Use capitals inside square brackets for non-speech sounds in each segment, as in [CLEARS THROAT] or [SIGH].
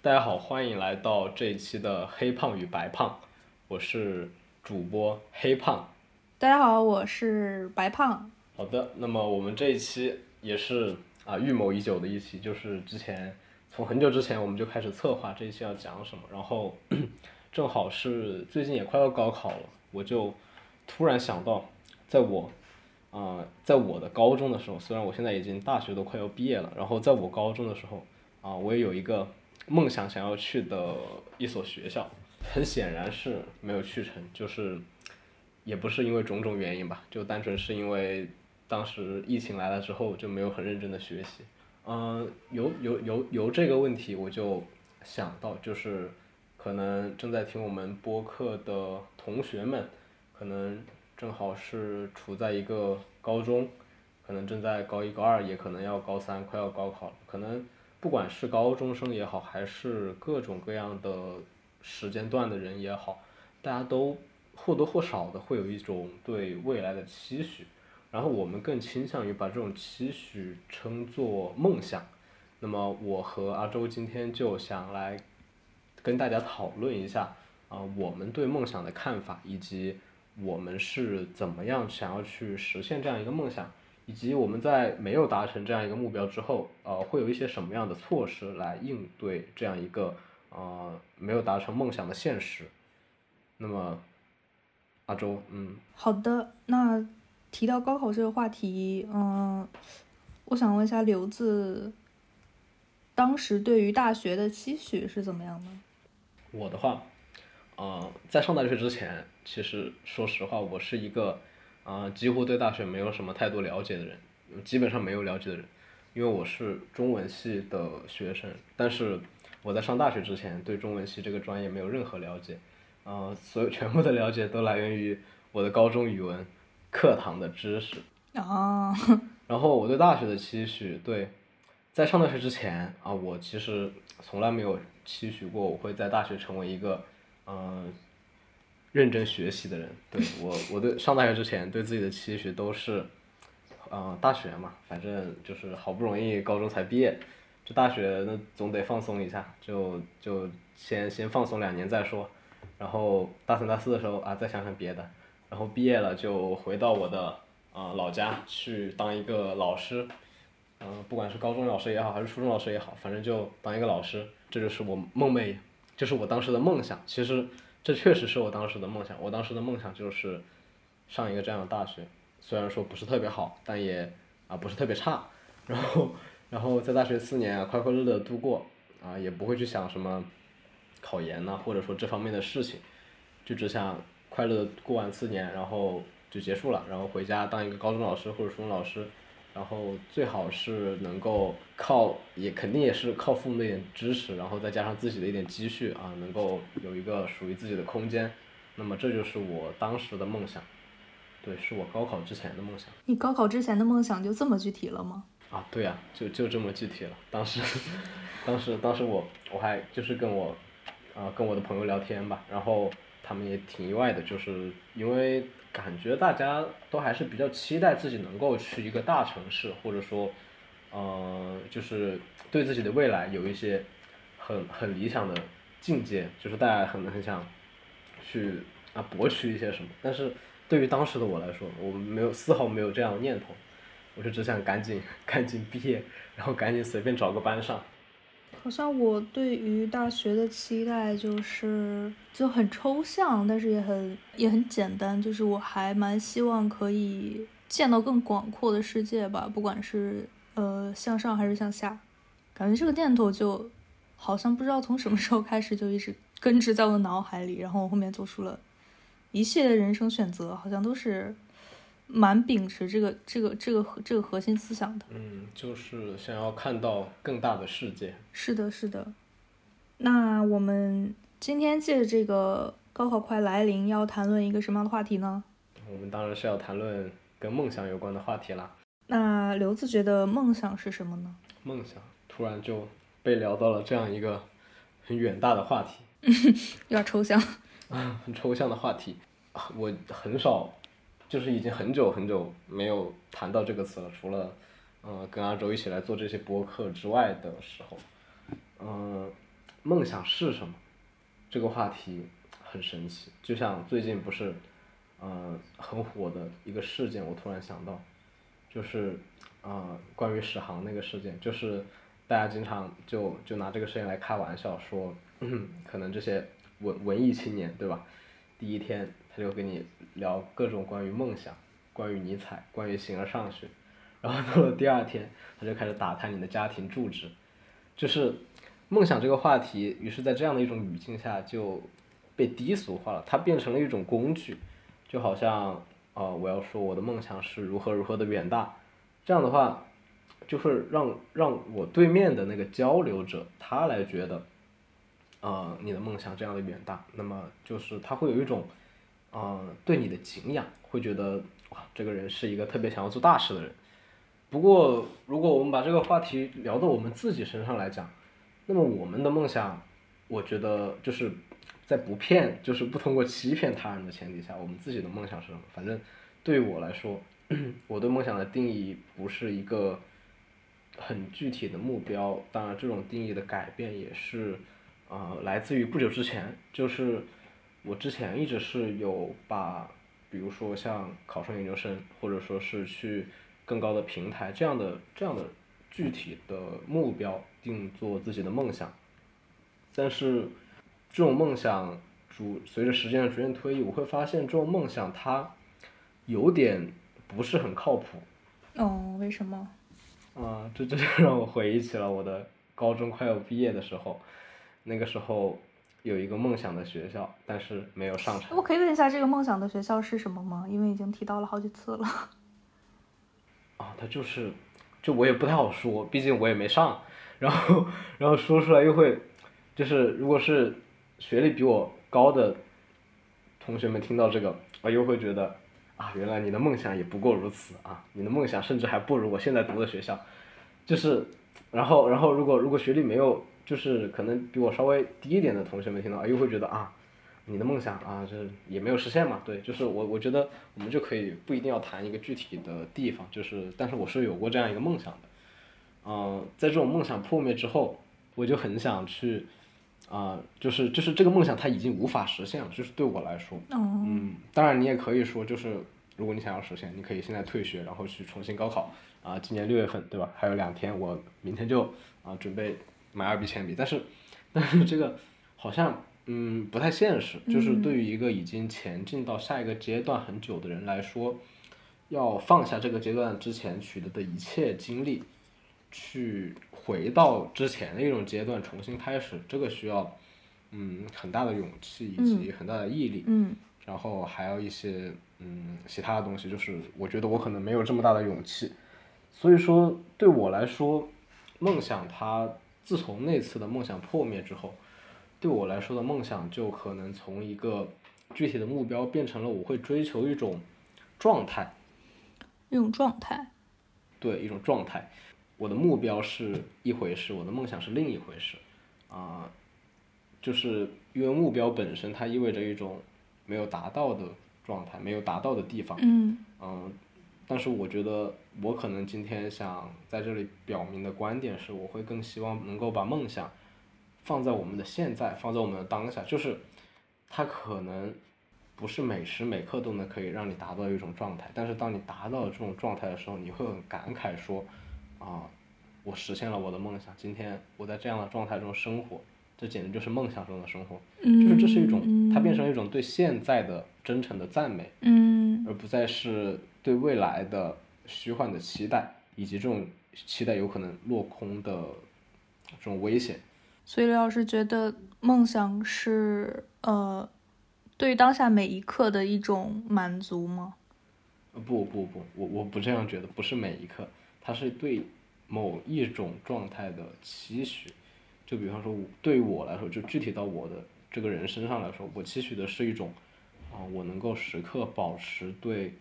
大家好，欢迎来到这一期的黑胖与白胖，我是主播黑胖。大家好，我是白胖。好的，那么我们这一期也是啊预谋已久的一期，就是之前从很久之前我们就开始策划这一期要讲什么，然后 [CLEARS THROAT] 正好是最近也快要高考了，我就突然想到，在我啊、在我的高中的时候，虽然我现在已经大学都快要毕业了，然后在我高中的时候啊、我也有一个梦想想要去的一所学校，很显然是没有去成，就是也不是因为种种原因吧，就单纯是因为当时疫情来了之后就没有很认真的学习。嗯，由由由由这个问题我就想到，就是可能正在听我们播客的同学们，可能正好是处在一个高中，可能正在高一高二，也可能要高三，快要高考了，可能不管是高中生也好，还是各种各样的时间段的人也好，大家都或多或少的会有一种对未来的期许，然后我们更倾向于把这种期许称作梦想。那么我和阿周今天就想来跟大家讨论一下啊、我们对梦想的看法，以及我们是怎么样想要去实现这样一个梦想，以及我们在没有达成这样一个目标之后，呃，会有一些什么样的措施来应对这样一个呃没有达成梦想的现实。那么，阿周，嗯，好的，那提到高考这个话题，嗯，我想问一下刘子，当时对于大学的期许是怎么样的？我的话，呃，在上大学之前，其实说实话，我是一个啊、呃几乎对大学没有什么太多了解的人，基本上没有了解的人，因为我是中文系的学生，但是我在上大学之前对中文系这个专业没有任何了解，啊、所有全部的了解都来源于我的高中语文课堂的知识。啊，[LAUGHS] 然后我对大学的期许，对，在上大学之前啊，我其实从来没有期许过我会在大学成为一个嗯、呃认真学习的人。对我，我对上大学之前对自己的期许都是，呃，大学嘛，反正就是好不容易高中才毕业，这大学那总得放松一下，就就先先放松两年再说，然后大三大四的时候啊再想想别的，然后毕业了就回到我的啊、老家去当一个老师，嗯、不管是高中老师也好，还是初中老师也好，反正就当一个老师，这就是我梦寐，就是我当时的梦想。其实这确实是我当时的梦想，我当时的梦想就是上一个这样的大学，虽然说不是特别好，但也啊不是特别差，然后然后在大学四年啊快快乐乐度过，啊也不会去想什么考研呐、或者说这方面的事情，就只想快乐的过完四年，然后就结束了，然后回家当一个高中老师或者初中老师，然后最好是能够靠，也肯定也是靠父母的一点支持，然后再加上自己的一点积蓄啊，能够有一个属于自己的空间，那么这就是我当时的梦想，对，是我高考之前的梦想。你高考之前的梦想就这么具体了吗？啊，对呀、就就这么具体了。当时，当时，当时我我还就是跟我，啊、跟我的朋友聊天吧，然后他们也挺意外的，就是因为感觉大家都还是比较期待自己能够去一个大城市，或者说，呃，就是对自己的未来有一些很很理想的境界，就是大家很很想去啊博取一些什么，但是对于当时的我来说，我没有丝毫没有这样的念头。我就只想赶紧 [LAUGHS] 赶紧毕业，然后赶紧随便找个班上。好像我对于大学的期待就是就很抽象，但是也很也很简单，就是我还蛮希望可以见到更广阔的世界吧，不管是呃向上还是向下，感觉这个念头就好像不知道从什么时候开始就一直根植在我的脑海里，然后我后面做出了一系列人生选择，好像都是蛮秉持这个这个这个核这个核心思想的。嗯，就是想要看到更大的世界。是的，是的。那我们今天借着这个高考快来临，要谈论一个什么样的话题呢？我们当然是要谈论跟梦想有关的话题啦。那刘子觉得梦想是什么呢？梦想突然就被聊到了这样一个很远大的话题，[LAUGHS] 有点抽象啊。[LAUGHS] 很抽象的话题。啊我很少就是已经很久很久没有谈到这个词了，除了，嗯，跟阿周一起来做这些播客之外的时候，嗯，梦想是什么？这个话题很神奇，就像最近不是，嗯，很火的一个事件，我突然想到，就是，啊，关于史航那个事件，就是大家经常就就拿这个事情来开玩笑，说，可能这些文文艺青年，对吧？第一天他就跟你聊各种关于梦想，关于尼采，关于形而上学，然后到了第二天他就开始打探你的家庭住址，就是梦想这个话题，于是在这样的一种语境下就被低俗化了，它变成了一种工具，就好像啊我要说我的梦想是如何如何的远大，这样的话，就会让让我对面的那个交流者他来觉得。呃，你的梦想这样的远大，那么就是他会有一种，呃，对你的敬仰，会觉得哇，这个人是一个特别想要做大事的人。不过，如果我们把这个话题聊到我们自己身上来讲，那么我们的梦想，我觉得就是在不骗，就是不通过欺骗他人的前提下，我们自己的梦想是什么？反正对于我来说，[CLEARS THROAT] 我对梦想的定义不是一个很具体的目标，当然这种定义的改变也是。啊，来自于不久之前，就是我之前一直是有把，比如说像考上研究生，或者说是去更高的平台这样的这样的具体的目标定做自己的梦想，但是这种梦想逐随着时间的逐渐推移，我会发现这种梦想它有点不是很靠谱。哦，为什么？啊，这这就 [LAUGHS] 让我回忆起了我的高中快要毕业的时候。那个时候有一个梦想的学校，但是没有上成。我可以问一下这个梦想的学校是什么吗？因为已经提到了好几次了。[LAUGHS] 啊，他就是，就我也不太好说，毕竟我也没上。然后，然后说出来又会，就是如果是学历比我高的同学们听到这个，我又会觉得啊，原来你的梦想也不过如此啊，你的梦想甚至还不如我现在读的学校。就是，然后，然后如果如果学历没有。就是可能比我稍微低一点的同学们听到，又会觉得啊，你的梦想啊，就是也没有实现嘛。对，就是我我觉得我们就可以不一定要谈一个具体的地方，就是但是我是有过这样一个梦想的，嗯，在这种梦想破灭之后，我就很想去，啊，就是就是这个梦想它已经无法实现了，就是对我来说，嗯，当然你也可以说就是如果你想要实现，你可以现在退学，然后去重新高考，啊，今年六月份对吧？还有两天，我明天就啊准备。买二 B 铅笔，但是，但是这个好像嗯不太现实。就是对于一个已经前进到下一个阶段很久的人来说，要放下这个阶段之前取得的一切经历，去回到之前的一种阶段重新开始，这个需要嗯很大的勇气以及很大的毅力。嗯。然后还有一些嗯其他的东西，就是我觉得我可能没有这么大的勇气。所以说对我来说，梦想它。自从那次的梦想破灭之后，对我来说的梦想就可能从一个具体的目标变成了我会追求一种状态。一种状态。对，一种状态。我的目标是一回事，我的梦想是另一回事。啊，就是因为目标本身它意味着一种没有达到的状态，没有达到的地方。嗯。嗯。但是我觉得，我可能今天想在这里表明的观点是，我会更希望能够把梦想放在我们的现在，放在我们的当下。就是，它可能不是每时每刻都能可以让你达到一种状态，但是当你达到了这种状态的时候，你会很感慨说，啊，我实现了我的梦想。今天我在这样的状态中生活，这简直就是梦想中的生活。就是这是一种，它变成一种对现在的真诚的赞美，而不再是。对未来的虚幻的期待，以及这种期待有可能落空的这种危险。所以刘老师觉得梦想是呃，对当下每一刻的一种满足吗？不不不，我我不这样觉得，不是每一刻，它是对某一种状态的期许。就比方说，对于我来说，就具体到我的这个人身上来说，我期许的是一种啊，我能够时刻保持对。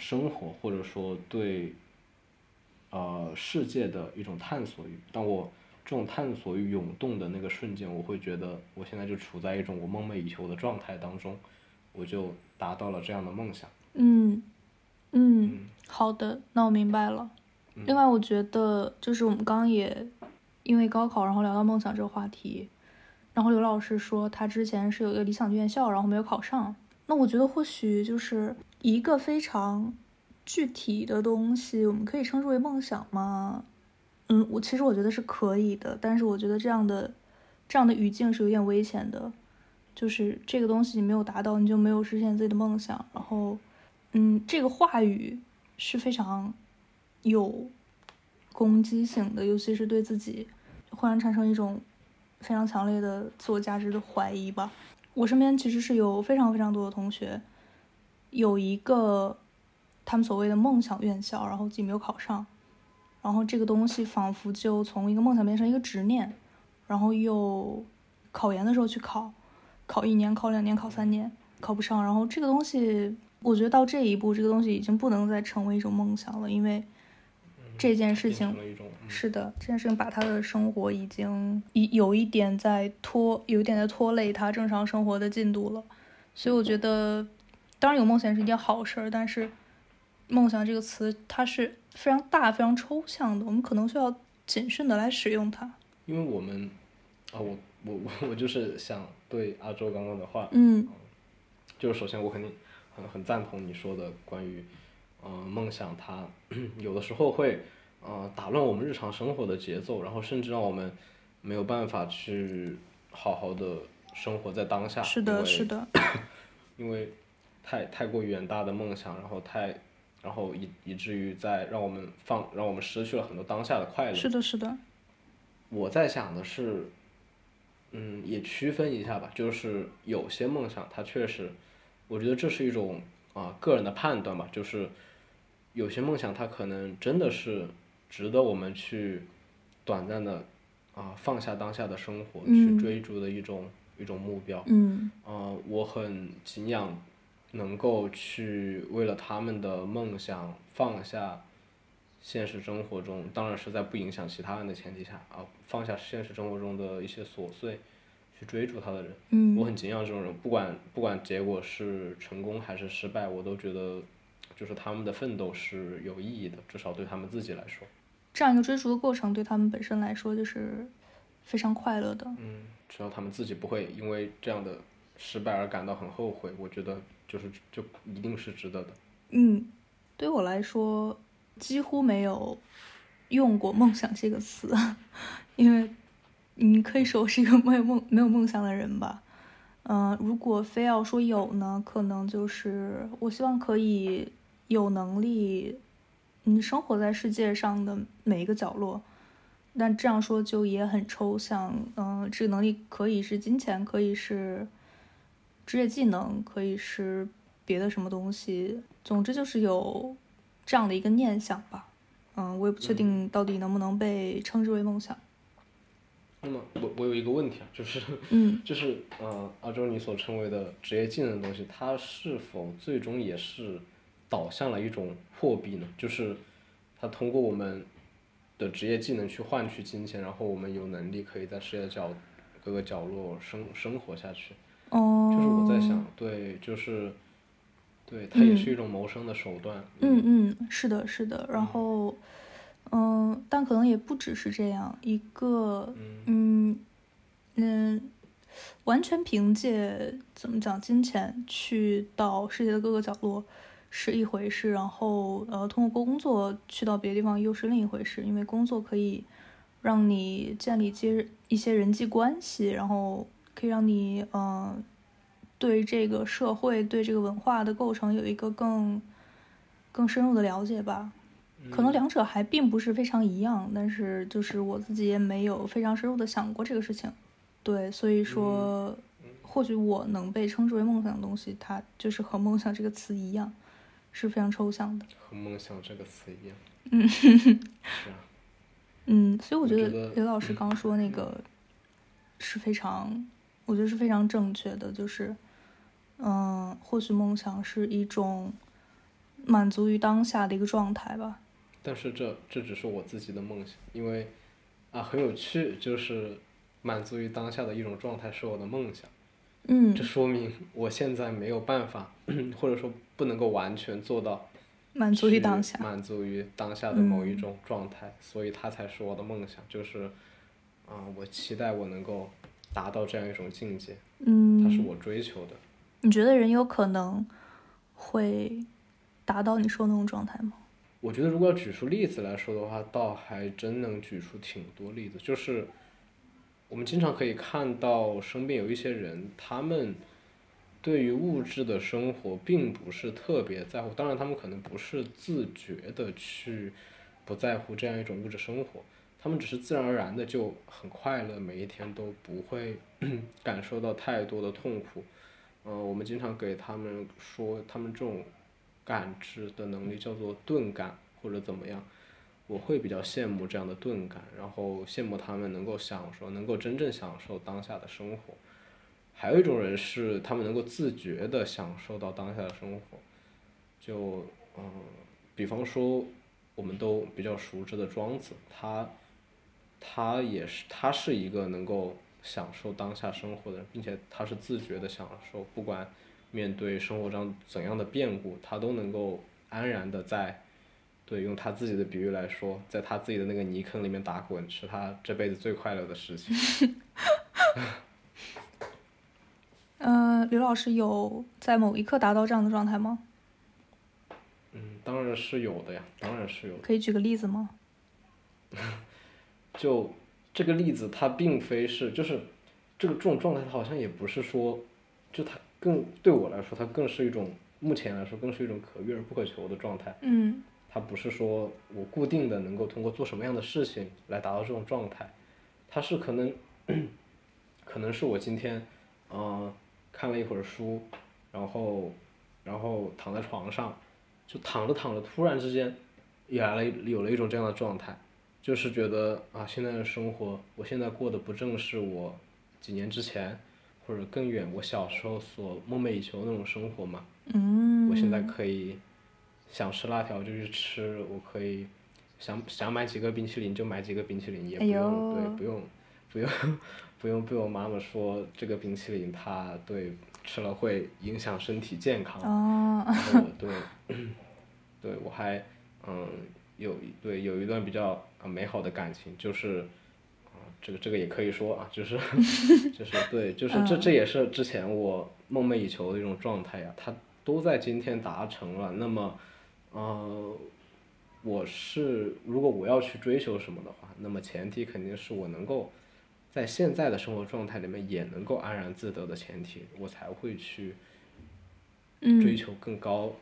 生活或者说对，呃世界的一种探索欲，当我这种探索欲涌动的那个瞬间，我会觉得我现在就处在一种我梦寐以求的状态当中，我就达到了这样的梦想。嗯嗯，嗯好的，那我明白了。嗯另外，我觉得就是我们刚刚也因为高考，然后聊到梦想这个话题，然后刘老师说他之前是有一个理想院校，然后没有考上。那我觉得或许就是一个非常具体的东西，我们可以称之为梦想吗？嗯，我其实我觉得是可以的，但是我觉得这样的这样的语境是有点危险的，就是这个东西你没有达到，你就没有实现自己的梦想。然后，嗯，这个话语是非常有攻击性的，尤其是对自己，忽然产生一种非常强烈的自我价值的怀疑吧。我身边其实是有非常非常多的同学，有一个他们所谓的梦想院校，然后自己没有考上，然后这个东西仿佛就从一个梦想变成一个执念，然后又考研的时候去考，考一年、考两年、考三年，考不上，然后这个东西，我觉得到这一步，这个东西已经不能再成为一种梦想了，因为这件事情是的，这件事情把他的生活已经一有一点在拖，有一点在拖累他正常生活的进度了。所以我觉得，当然有梦想是一件好事儿，但是梦想这个词它是非常大、非常抽象的，我们可能需要谨慎的来使用它。因为我们啊，我我我我就是想对阿周刚刚的话，嗯就是首先我肯定很很赞同你说的关于，呃，梦想它 [CLEARS THROAT] 有的时候会呃打乱我们日常生活的节奏，然后甚至让我们没有办法去好好的生活在当下。是的，是的，因为 [CLEARS THROAT] 太太过远大的梦想，然后太，然后以以至于在让我们放让我们失去了很多当下的快乐。是的，是的，我在想的是，嗯，也区分一下吧，就是有些梦想它确实，我觉得这是一种啊、个人的判断吧，就是有些梦想它可能真的是值得我们去短暂的啊、放下当下的生活、嗯去追逐的一种一种目标。嗯呃，我很敬仰能够去为了他们的梦想放下现实生活中，当然是在不影响其他人的前提下啊，放下现实生活中的一些琐碎，去追逐他的人。嗯我很敬仰这种人，不管不管结果是成功还是失败，我都觉得就是他们的奋斗是有意义的，至少对他们自己来说。这样一个追逐的过程对他们本身来说就是非常快乐的。嗯，只要他们自己不会因为这样的失败而感到很后悔，我觉得就是就一定是值得的。嗯，对我来说几乎没有用过“梦想”这个词，[LAUGHS] 因为你可以说我是一个没有梦没有梦想的人吧。嗯、如果非要说有呢，可能就是我希望可以有能力，嗯，生活在世界上的每一个角落。但这样说就也很抽象，嗯、这个能力可以是金钱，可以是职业技能，可以是别的什么东西。总之就是有这样的一个念想吧。嗯，我也不确定到底能不能被称之为梦想。那么我我有一个问题啊，就是嗯 [LAUGHS] 就是呃，阿周你所称为的职业技能的东西，它是否最终也是导向了一种货币呢？就是它通过我们的职业技能去换取金钱，然后我们有能力可以在世界的角各个角落生生活下去。哦，就是我在想，对，就是对，它也是一种谋生的手段。嗯嗯，是的，是的。然后，嗯，但可能也不只是这样，一个，嗯嗯，完全凭借怎么讲金钱去到世界的各个角落是一回事，然后呃，通过工作去到别的地方又是另一回事，因为工作可以让你建立接一些人际关系，然后可以让你嗯、呃对这个社会、对这个文化的构成有一个更更深入的了解吧。可能两者还并不是非常一样，但是就是我自己也没有非常深入的想过这个事情。对，所以说，或许我能被称之为梦想的东西，它就是和梦想这个词一样，是非常抽象的。和梦想这个词一样。[LAUGHS] 嗯是啊。嗯，所以我觉得刘老师刚说那个是非常，我觉得是非常正确的，就是，嗯，或许梦想是一种满足于当下的一个状态吧。但是这这只是我自己的梦想，因为啊很有趣，就是满足于当下的一种状态是我的梦想。嗯这说明我现在没有办法，或者说不能够完全做到满足于当下。满足于当下的某一嗯种状态，所以它才是我的梦想，就是，啊、我期待我能够达到这样一种境界，嗯，它是我追求的。你觉得人有可能会达到你说的那种状态吗？我觉得如果要举出例子来说的话，倒还真能举出挺多例子。就是我们经常可以看到身边有一些人，他们对于物质的生活并不是特别在乎，当然他们可能不是自觉的去不在乎这样一种物质生活，他们只是自然而然的就很快乐，每一天都不会 [CLEARS THROAT] 感受到太多的痛苦。嗯、我们经常给他们说，他们这种感知的能力叫做钝感或者怎么样，我会比较羡慕这样的钝感，然后羡慕他们能够享受，能够真正享受当下的生活。还有一种人是他们能够自觉的享受到当下的生活，就嗯，比方说我们都比较熟知的庄子，他他也是他是一个能够享受当下生活的人，并且他是自觉的享受，不管面对生活中怎样的变故，他都能够安然的在，对，用他自己的比喻来说，在他自己的那个泥坑里面打滚，是他这辈子最快乐的事情。[LAUGHS] 呃，刘老师有在某一刻达到这样的状态吗？嗯，当然是有的呀，当然是有的。可以举个例子吗？[LAUGHS] 就这个例子，它并非是就是这个这种状态，它好像也不是说，就它更对我来说，它更是一种目前来说更是一种可遇而不可求的状态。嗯它不是说我固定的能够通过做什么样的事情来达到这种状态，它是可能，[CLEARS THROAT] 可能是我今天，嗯、看了一会儿书，然后，然后躺在床上，就躺着躺着，突然之间，也来了有了一种这样的状态，就是觉得啊，现在的生活，我现在过的不正是我几年之前，或者更远我小时候所梦寐以求的那种生活吗？嗯，我现在可以想吃辣条就去吃，我可以想想买几个冰淇淋就买几个冰淇淋，也不哎用、呦对不用不用不用被我妈妈说这个冰淇淋它对吃了会影响身体健康，哦，然后对 [CLEARS THROAT] 对我还嗯有一对有一段比较啊美好的感情，就是啊这个这个也可以说啊，就是 [LAUGHS] 就是对，就是这这也是之前我梦寐以求的一种状态呀，它都在今天达成了。那么，呃，我是如果我要去追求什么的话，那么前提肯定是我能够在现在的生活状态里面也能够安然自得的前提，我才会去追嗯求更高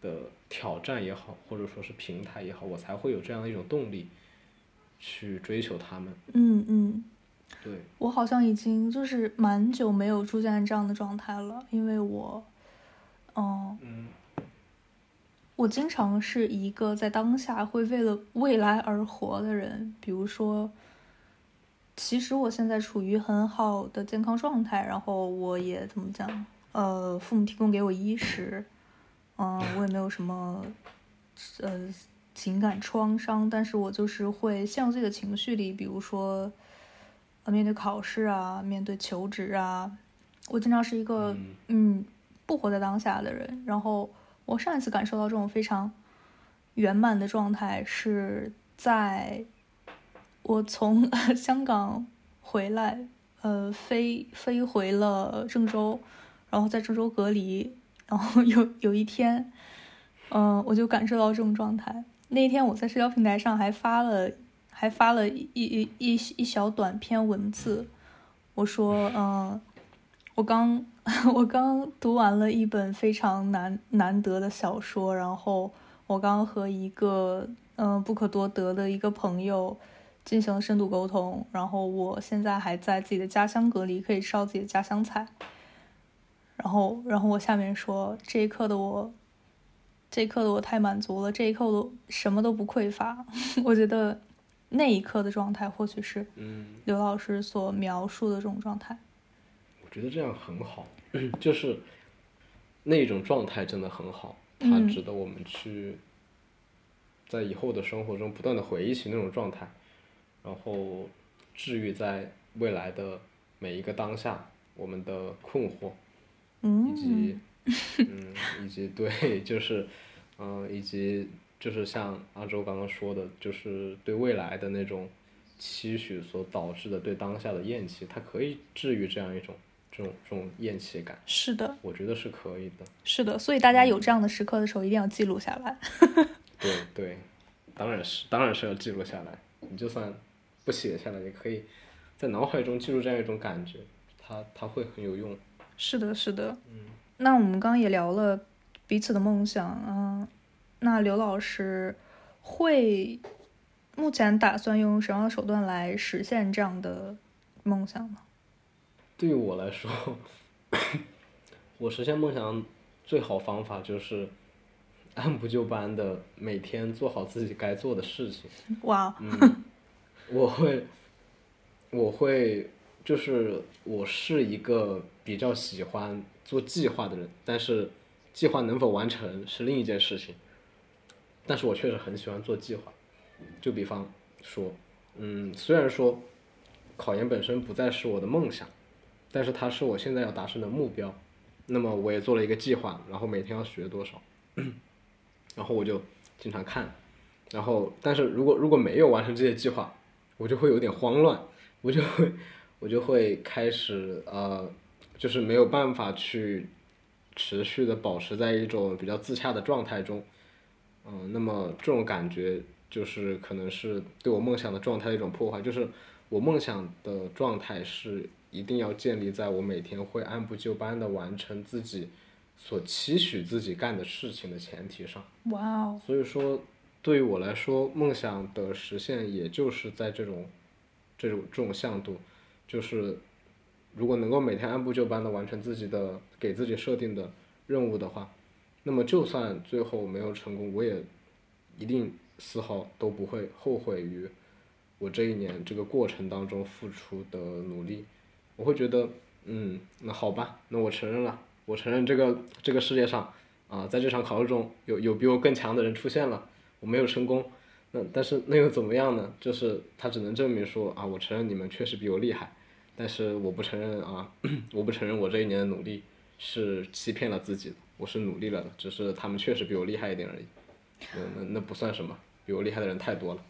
的挑战也好，或者说是平台也好，我才会有这样的一种动力去追求他们。嗯嗯，对，我好像已经就是蛮久没有出现这样的状态了，因为我，嗯、嗯我经常是一个在当下会为了未来而活的人，比如说，其实我现在处于很好的健康状态，然后我也怎么讲，呃，父母提供给我衣食，嗯、我也没有什么，呃，情感创伤，但是我就是会陷入自己的情绪里，比如说，呃，面对考试啊，面对求职啊，我经常是一个嗯嗯不活在当下的人。然后我上一次感受到这种非常圆满的状态是在我从 [LAUGHS] 香港回来，呃，飞飞回了郑州，然后在郑州隔离，然后 [LAUGHS] 有有一天，嗯、我就感受到这种状态。那天我在社交平台上还发了，还发了一一一一小短篇文字，我说，嗯、我刚 [LAUGHS] 我刚读完了一本非常难难得的小说，然后我刚和一个嗯、呃不可多得的一个朋友进行了深度沟通，然后我现在还在自己的家乡隔离，可以吃到自己的家乡菜。然后，然后我下面说，这一刻的我，这一刻的我太满足了，这一刻我什么都不匮乏。[LAUGHS] 我觉得那一刻的状态，或许是嗯，刘老师所描述的这种状态。我觉得这样很好，[CLEARS THROAT] 就是那种状态真的很好，它嗯。值得我们去在以后的生活中不断的回忆起那种状态，然后治愈在未来的每一个当下，我们的困惑，嗯，以及 [LAUGHS] 嗯，以及对，就是嗯，以及就是像阿周刚刚说的，就是对未来的那种期许所导致的对当下的厌弃，它可以治愈这样一种这种这种厌弃感。是的，我觉得是可以的。是的，所以大家有这样的时刻的时候，一定要记录下来。对对，当然是，当然是要记录下来。你就算不写下来，也可以在脑海中记录这样一种感觉，它它会很有用。是的，是的。嗯。那我们刚刚也聊了彼此的梦想啊，那刘老师会目前打算用什么样的手段来实现这样的梦想呢？对于我来说，我实现梦想最好方法就是按部就班的每天做好自己该做的事情。哇。嗯，我会，我会，就是我是一个比较喜欢做计划的人，但是计划能否完成是另一件事情。但是我确实很喜欢做计划，就比方说，嗯，虽然说考研本身不再是我的梦想，但是它是我现在要达成的目标。那么我也做了一个计划，然后每天要学多少，[CLEARS THROAT] 然后我就经常看，然后但是如果如果没有完成这些计划，我就会有点慌乱，我就会我就会开始呃，就是没有办法去持续的保持在一种比较自洽的状态中，嗯，那么这种感觉就是可能是对我梦想的状态的一种破坏，就是我梦想的状态是。一定要建立在我每天会按部就班的完成自己所期许自己干的事情的前提上。哇哦！所以说，对于我来说，梦想的实现也就是在这种这种这种向度，就是如果能够每天按部就班的完成自己的给自己设定的任务的话，那么就算最后没有成功，我也一定丝毫都不会后悔于我这一年这个过程当中付出的努力。我会觉得，嗯，那好吧，那我承认了，我承认这个这个世界上，啊，在这场考试中有有比我更强的人出现了，我没有成功，那但是那又怎么样呢？就是他只能证明说啊，我承认你们确实比我厉害，但是我不承认啊，[CLEARS THROAT] 我不承认我这一年的努力是欺骗了自己的，我是努力了的，只是他们确实比我厉害一点而已，那那那不算什么，比我厉害的人太多了。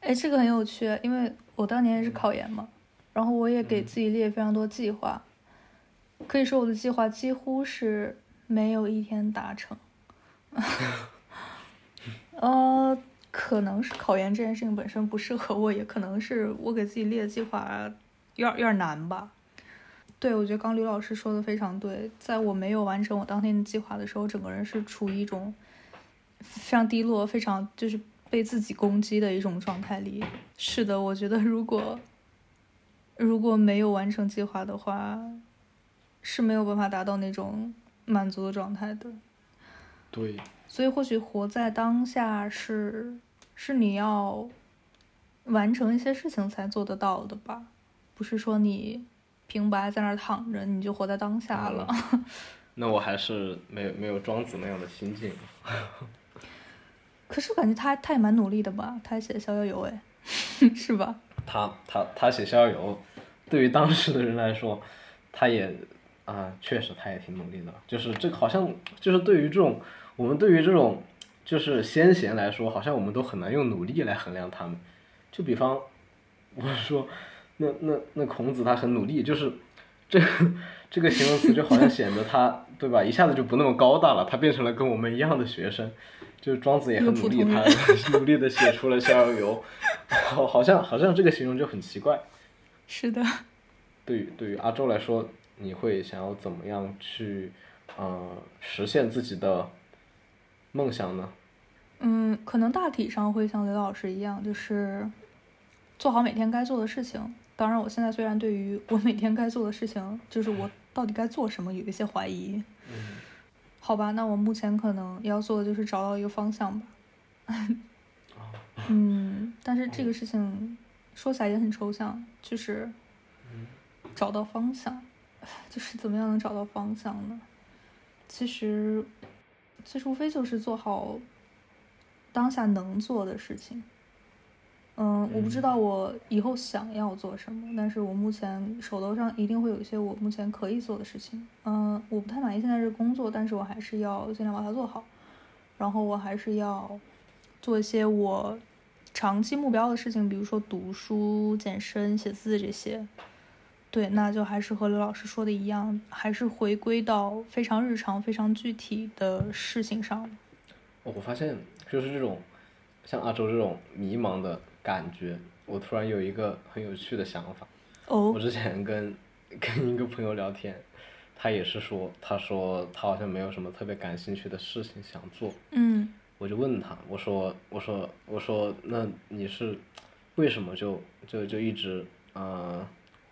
哎，这个很有趣，因为我当年也是考研嘛。然后我也给自己列非常多计划，可以说我的计划几乎是没有一天达成。[LAUGHS] 呃，可能是考研这件事情本身不适合我，也可能是我给自己列的计划有点有点难吧。对，我觉得刚吕老师说的非常对，在我没有完成我当天的计划的时候，整个人是处于一种非常低落、非常就是被自己攻击的一种状态里。是的，我觉得如果。如果没有完成计划的话，是没有办法达到那种满足的状态的。对。所以或许活在当下是是你要完成一些事情才做得到的吧？不是说你平白在那儿躺着你就活在当下了。[LAUGHS] 那我还是没有没有庄子那样的心境。[LAUGHS] 可是我感觉他他也蛮努力的吧？他还写《逍遥游》哎，[LAUGHS] 是吧？他他他写《逍遥游》。对于当时的人来说，他也啊，确实他也挺努力的。就是这好像就是对于这种我们对于这种就是先贤来说，好像我们都很难用努力来衡量他们。就比方我说，那那那孔子他很努力，就是这这个形容词就好像显得他对吧，一下子就不那么高大了。他变成了跟我们一样的学生，就是庄子也很努力，他 [LAUGHS] 努力的写出了《逍遥游》，好，好像好像这个形容就很奇怪。[LAUGHS] 是的。对于对于阿周来说，你会想要怎么样去，呃，实现自己的梦想呢？嗯，可能大体上会像刘老师一样，就是做好每天该做的事情。当然，我现在虽然对于我每天该做的事情，就是我到底该做什么有一些怀疑。嗯。好吧，那我目前可能要做的就是找到一个方向吧。[LAUGHS] 嗯，但是这个事情。说起来也很抽象，就是找到方向，[LAUGHS] 就是怎么样能找到方向呢？其实，其实无非就是做好当下能做的事情。嗯，我不知道我以后想要做什么，但是我目前手头上一定会有一些我目前可以做的事情。嗯，我不太满意现在这个工作，但是我还是要尽量把它做好。然后我还是要做一些我长期目标的事情，比如说读书、健身、写字这些。对，那就还是和刘老师说的一样，还是回归到非常日常、非常具体的事情上。我发现就是这种像阿周这种迷茫的感觉，我突然有一个很有趣的想法。哦。我之前跟跟一个朋友聊天，他也是说，他说他好像没有什么特别感兴趣的事情想做。嗯。我就问他，我说，我说，我说，那你是为什么就就就一直啊？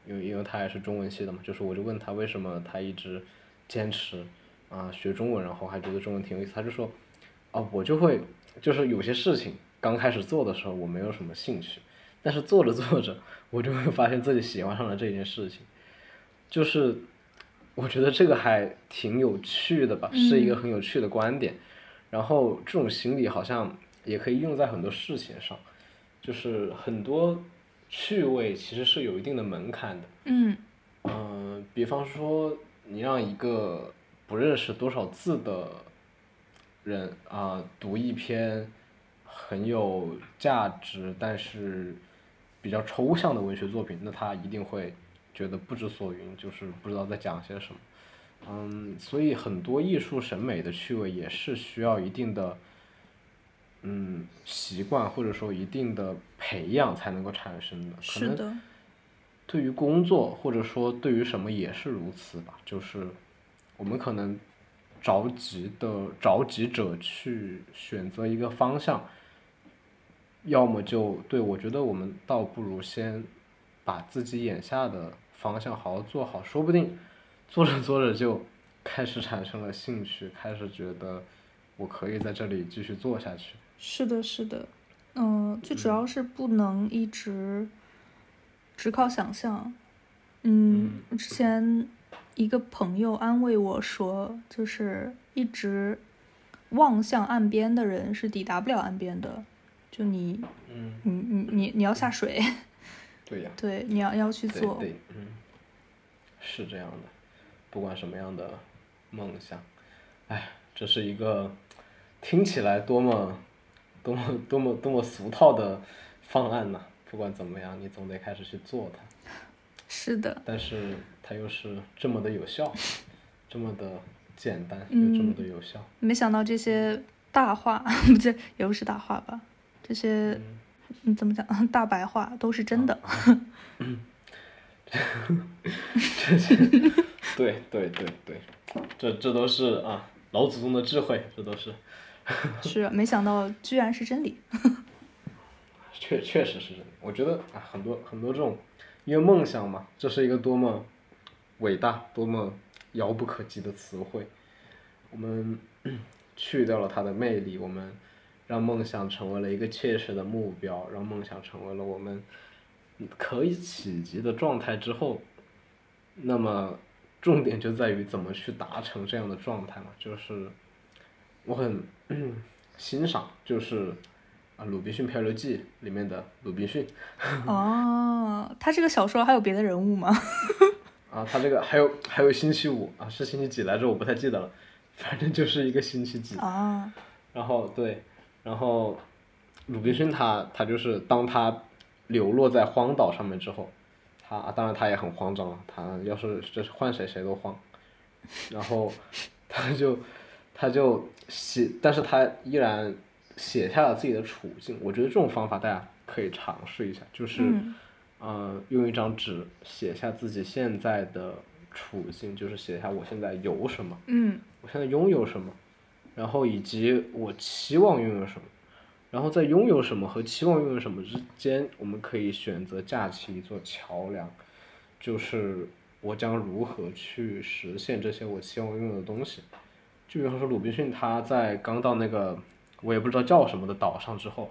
因为因为他也是中文系的嘛，就是我就问他为什么他一直坚持啊学中文，然后还觉得中文挺有意思。他就说，哦，我就会就是有些事情刚开始做的时候我没有什么兴趣，但是做着做着我就会发现自己喜欢上了这件事情，就是我觉得这个还挺有趣的吧，是一个很有趣的观点。然后这种心理好像也可以用在很多事情上，就是很多。趣味其实是有一定的门槛的。嗯。嗯，比方说，你让一个不认识多少字的人啊读一篇很有价值但是比较抽象的文学作品，那他一定会觉得不知所云，就是不知道在讲些什么。嗯，所以很多艺术审美的趣味也是需要一定的。嗯，习惯或者说一定的培养才能够产生的，可能对于工作或者说对于什么也是如此吧。就是我们可能着急的着急者去选择一个方向，要么就对我觉得我们倒不如先把自己眼下的方向好好做好，说不定做着做着就开始产生了兴趣，开始觉得我可以在这里继续做下去。是的，是的，嗯，最主要是不能一直只靠想象。嗯，之前一个朋友安慰我说，就是一直望向岸边的人是抵达不了岸边的。就你，嗯，你你你你要下水。[LAUGHS] 对呀。对，你要要去做。对，嗯，是这样的，不管什么样的梦想，哎，这是一个听起来多么。多么多么多么俗套的方案呢？不管怎么样，你总得开始去做它。[LAUGHS] 是的。但是它又是这么的有效，[LAUGHS] 这么的简单，又这么的有效。没想到这些大话，这也不是大话吧？这些，你怎么讲？[LAUGHS] 大白话都是真的。[LAUGHS] 对对对对，这这都是啊，老祖宗的智慧，这都是。是，没想到居然是真理。确确实是真理，我觉得啊，很多很多这种，因为梦想嘛，这是一个多么伟大、多么遥不可及的词汇。我们 [CLEARS THROAT] 去掉了它的魅力，我们让梦想成为了一个切实的目标，让梦想成为了我们可以企及的状态之后，那么重点就在于怎么去达成这样的状态嘛，就是我很。嗯，欣赏就是啊，《鲁滨逊漂流记》里面的鲁滨逊。哦，他这个小说还有别的人物吗？[LAUGHS] 啊，他这个还有还有星期五啊，是星期几来着？我不太记得了，反正就是一个星期几。啊。然后对，然后鲁滨逊他他就是当他流落在荒岛上面之后，他当然他也很慌张了，他要是这是换谁谁都慌，然后他就。他就写，但是他依然写下了自己的处境。我觉得这种方法大家可以尝试一下，就是，呃，用一张纸写下自己现在的处境，就是写下我现在有什么，嗯，我现在拥有什么，然后以及我期望拥有什么，然后在拥有什么和期望拥有什么之间，我们可以选择架起一座桥梁，就是我将如何去实现这些我期望拥有的东西。就比方说鲁滨逊，他在刚到那个我也不知道叫什么的岛上之后，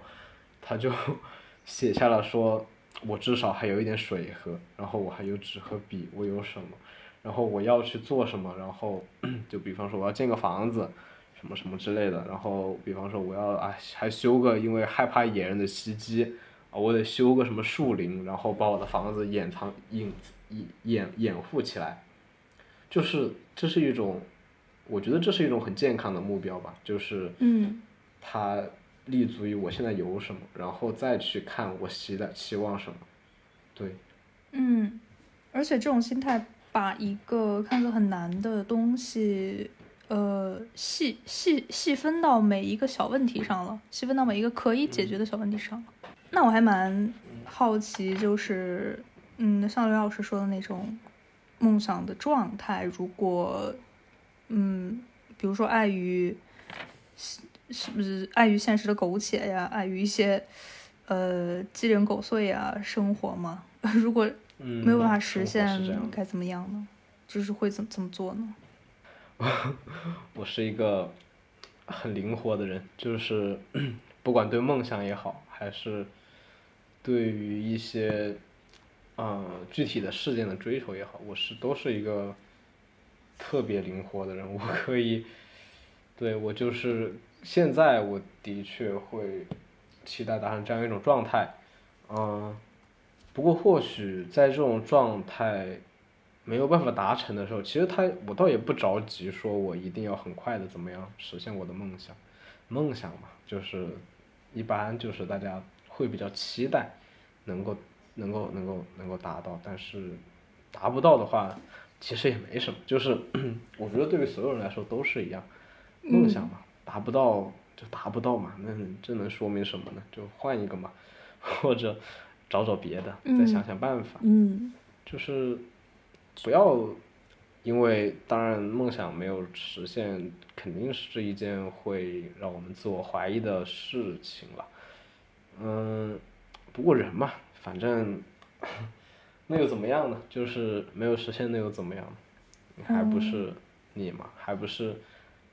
他就 [LAUGHS] 写下了说，我至少还有一点水喝，然后我还有纸和笔，我有什么，然后我要去做什么，然后 [CLEARS THROAT] 就比方说我要建个房子，什么什么之类的，然后比方说我要啊还修个因为害怕野人的袭击啊，我得修个什么树林，然后把我的房子掩藏隐掩掩掩护起来，就是这是一种，我觉得这是一种很健康的目标吧，就是嗯。它立足于我现在有什么，然后再去看我期待期望什么，对，嗯，而且这种心态把一个看似很难的东西，呃，细细细分到每一个小问题上了，细分到每一个可以解决的小问题上了。那我还蛮好奇，就是，嗯，像刘老师说的那种梦想的状态，如果，嗯，比如说碍于，是是不是碍于现实的苟且呀，碍于一些，呃，鸡零狗碎呀生活嘛，[LAUGHS] 如果嗯，没有办法实现该怎么样呢？就是会怎怎么做呢？[LAUGHS] 我是一个很灵活的人，就是 [CLEARS THROAT] 不管对梦想也好，还是对于一些嗯具体的事件的追求也好，我是都是一个特别灵活的人。我可以，对我就是现在我的确会期待达成这样一种状态，嗯，不过或许在这种状态。没有办法达成的时候，其实他我倒也不着急，说我一定要很快的怎么样实现我的梦想。梦想嘛，就是一般就是大家会比较期待能够能够能够能够达到，但是达不到的话，其实也没什么。就是 [CLEARS THROAT] 我觉得对于所有人来说都是一样，梦想嘛，达不到就达不到嘛，那这能说明什么呢？就换一个嘛，或者找找别的，再想想办法。嗯就是不要因为当然梦想没有实现，肯定是一件会让我们自我怀疑的事情了。嗯，不过人嘛，反正 [LAUGHS] 那又怎么样呢？就是没有实现，那又怎么样呢？你还不是你嘛，还不是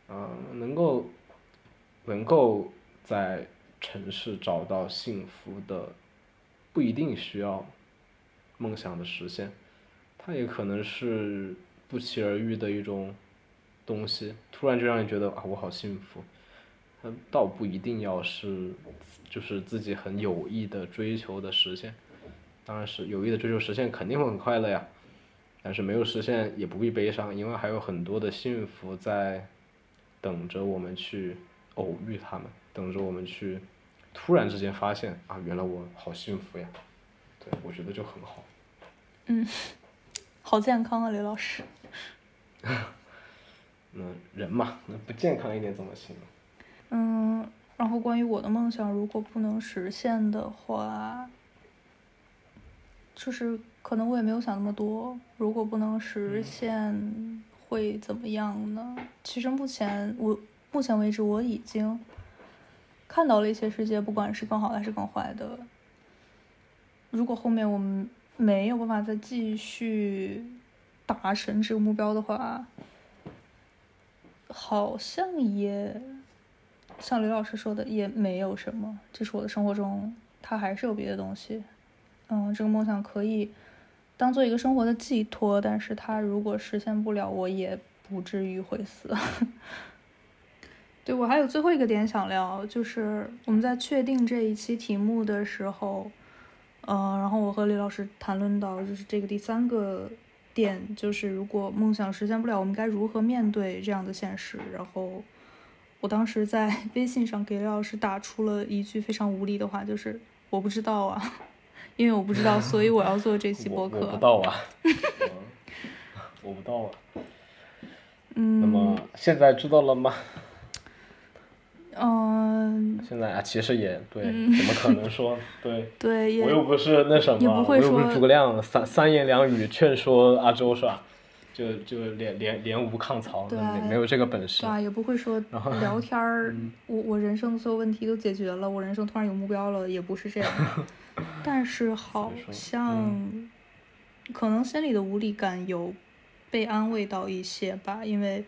嗯、能够能够在城市找到幸福的，不一定需要梦想的实现。它也可能是不期而遇的一种东西，突然就让你觉得啊，我好幸福。它倒不一定要是，就是自己很有意的追求的实现，当然是有意的追求实现肯定会很快乐呀，但是没有实现也不必悲伤，因为还有很多的幸福在等着我们去偶遇他们，等着我们去突然之间发现啊，原来我好幸福呀，对我觉得就很好。嗯，好健康啊，刘老师。[LAUGHS] 嗯，人嘛，那不健康一点怎么行呢？嗯，然后关于我的梦想，如果不能实现的话，就是可能我也没有想那么多。如果不能实现，会怎么样呢？其实目前我目前为止我已经看到了一些世界，不管是更好的还是更坏的。如果后面我们没有办法再继续达成这个目标的话，好像也像刘老师说的，也没有什么。就是我的生活中，它还是有别的东西。嗯，这个梦想可以当做一个生活的寄托，但是它如果实现不了，我也不至于会死。[LAUGHS] 对我还有最后一个点想聊，就是我们在确定这一期题目的时候，呃，然后我和李老师谈论到，就是这个第三个点，就是如果梦想实现不了，我们该如何面对这样的现实？然后我当时在 [LAUGHS] 微信上给李老师打出了一句非常无力的话，就是我不知道啊，因为我不知道，[LAUGHS] 所以我要做这期播客我不客。到啊，[LAUGHS] 嗯我不到啊。那嗯么现在知道了吗？嗯，现在啊，其实也对，嗯怎么可能说对？[LAUGHS] 对，也我又不是那什也么，不会说我又不是诸葛亮，三三言两语劝说阿周是吧？就就连连连吴抗曹，对没没有这个本事对。啊，也不会说聊天儿，[LAUGHS] 嗯我我人生的所有问题都解决了，我人生突然有目标了，也不是这样。[LAUGHS] 但是好像，可能心里的无力感有被安慰到一些吧，因为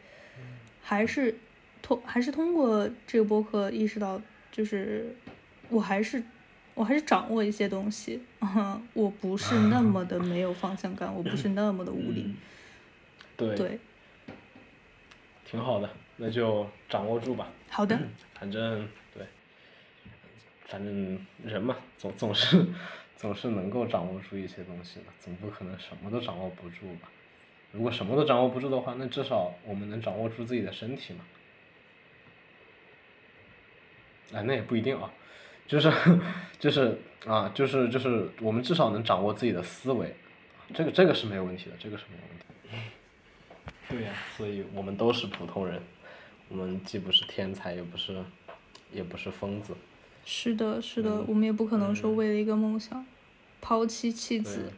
还是通还是通过这个播客意识到，就是我还是我还是掌握一些东西，我不是那么的没有方向感，我不是那么的无力。对，对，挺好的，那就掌握住吧。好的，反正对，反正人嘛，总总是 [LAUGHS] 总是能够掌握住一些东西的，总不可能什么都掌握不住吧？如果什么都掌握不住的话，那至少我们能掌握住自己的身体嘛？哎，那也不一定啊，就是就是啊，就是就是我们至少能掌握自己的思维，这个这个是没有问题的，这个是没有问题。[LAUGHS] 对呀，所以我们都是普通人，我们既不是天才，也不是也不是疯子。是的，是的，我们也不可能说为了一个梦想抛妻弃子，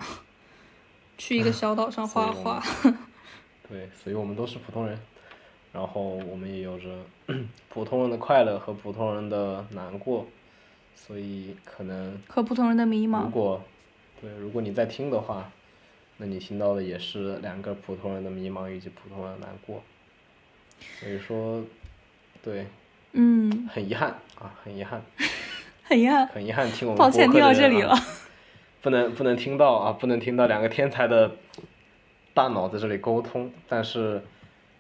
[LAUGHS] 去一个小岛上画画。[LAUGHS] 对，所以我们都是普通人，然后我们也有着 [CLEARS THROAT] 普通人的快乐和普通人的难过，所以可能和普通人的迷茫。如果对，如果你在听的话，那你听到的也是两个普通人的迷茫以及普通人的难过，所以说，对。嗯，很遗憾啊，很遗憾，[LAUGHS] 很遗憾，很遗憾，听我们抱歉听到这里了，不能不能听到啊，不能听到两个天才的大脑在这里沟通，但是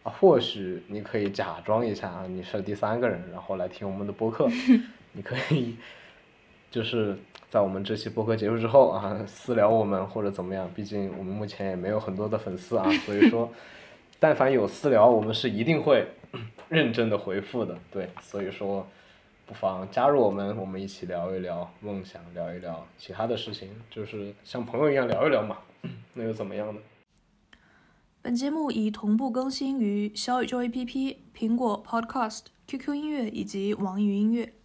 啊，或许你可以假装一下啊，你是第三个人，然后来听我们的播客，[LAUGHS] 你可以就是在我们这期播客结束之后啊，私聊我们或者怎么样，毕竟我们目前也没有很多的粉丝啊，所以说，[LAUGHS] 但凡有私聊，我们是一定会。[CLEARS THROAT] 认真的回复的，对，所以说，不妨加入我们，我们一起聊一聊梦想，聊一聊其他的事情，就是像朋友一样聊一聊嘛，[CLEARS THROAT] 那又怎么样呢？本节目已同步更新于小宇宙 APP、苹果 Podcast、QQ 音乐以及网易云音乐。